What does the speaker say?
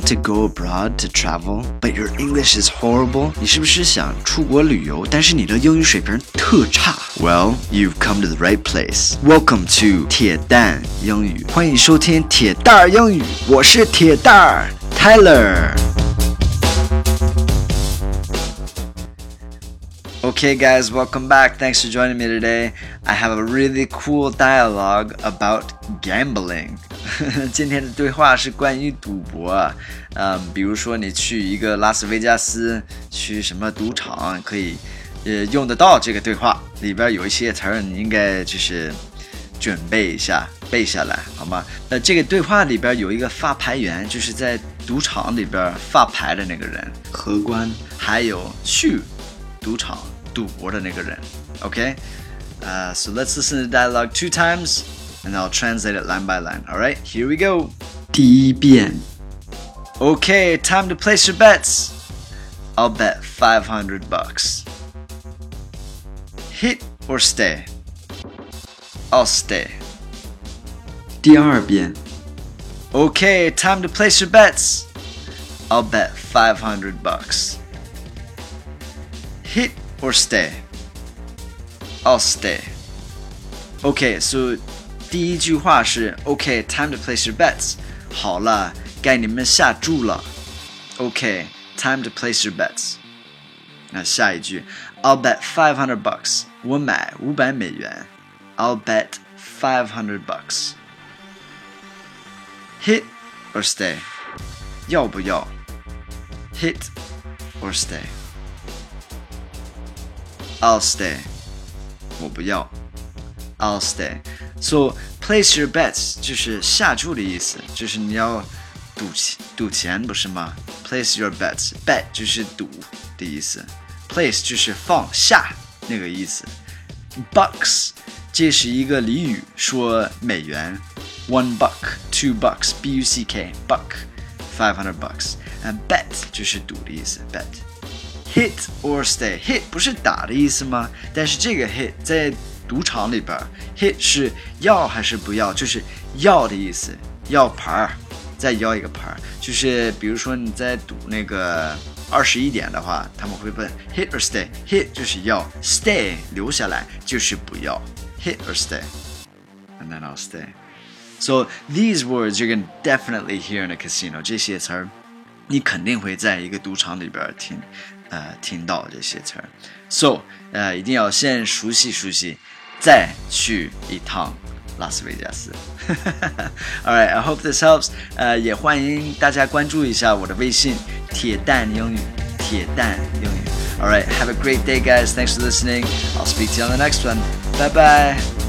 want to go abroad to travel, but your English is horrible? 你是不是想出国旅游，但是你的英语水平特差？Well, you've come to the right place. Welcome to 铁蛋英语，欢迎收听铁蛋儿英语，我是铁蛋儿 Tyler。 Okay, guys, welcome back. Thanks for joining me today. I have a really cool dialogue about gambling. 今天的对话是关于赌博，嗯，比如说你去一个拉斯维加斯，去什么赌场，可以呃用得到这个对话。里边有一些词儿，你应该就是准备一下，背下来，好吗？那这个对话里边有一个发牌员，就是在赌场里边发牌的那个人，荷官，还有去赌场。赌博的那个人。Okay, uh, so let's listen to the dialogue two times, and I'll translate it line by line. All right, here we go. 第一遍. Okay, time to place your bets. I'll bet 500 bucks. Hit or stay? I'll stay. 第二遍. Okay, time to place your bets. I'll bet 500 bucks. Hit or stay? I'll stay. Okay, so 第一句话是 Okay, time to place your bets. 好了，该你们下注了。Okay, time to place your bets. 那下一句 I'll bet five hundred bucks. 我买五百美元。I'll bet five hundred bucks. Hit or stay? 要不要？Hit or stay? I'll stay. 我不要。I'll stay. So place your bets 就是下注的意思，就是你要赌钱赌钱不是吗？Place your bets. Bet 就是赌的意思，place 就是放下那个意思。Bucks 这是一个俚语，说美元。One buck, two bucks, b u c k, buck, five hundred bucks. And bet 就是赌的意思，bet。 Hit or stay. Hit 不是打的意思吗？但是这个 hit 在赌场里边，hit 是要还是不要？就是要的意思，要牌儿，再要一个牌儿。就是比如说你在赌那个二十一点的话，他们会问 hit or stay。Hit 就是要，stay 留下来就是不要。Hit or stay, and then I'll stay. So these words you're gonna definitely hear in a casino. 这些词儿，你肯定会在一个赌场里边听。 呃听到这些词儿，so 呃一定要先熟悉熟悉，再去一趟拉斯维加斯。All right, I hope this helps. 呃，也欢迎大家关注一下我的微信“铁蛋英语”，铁蛋英语。All right, have a great day, guys. Thanks for listening. I'll speak to you on the next one. Bye bye.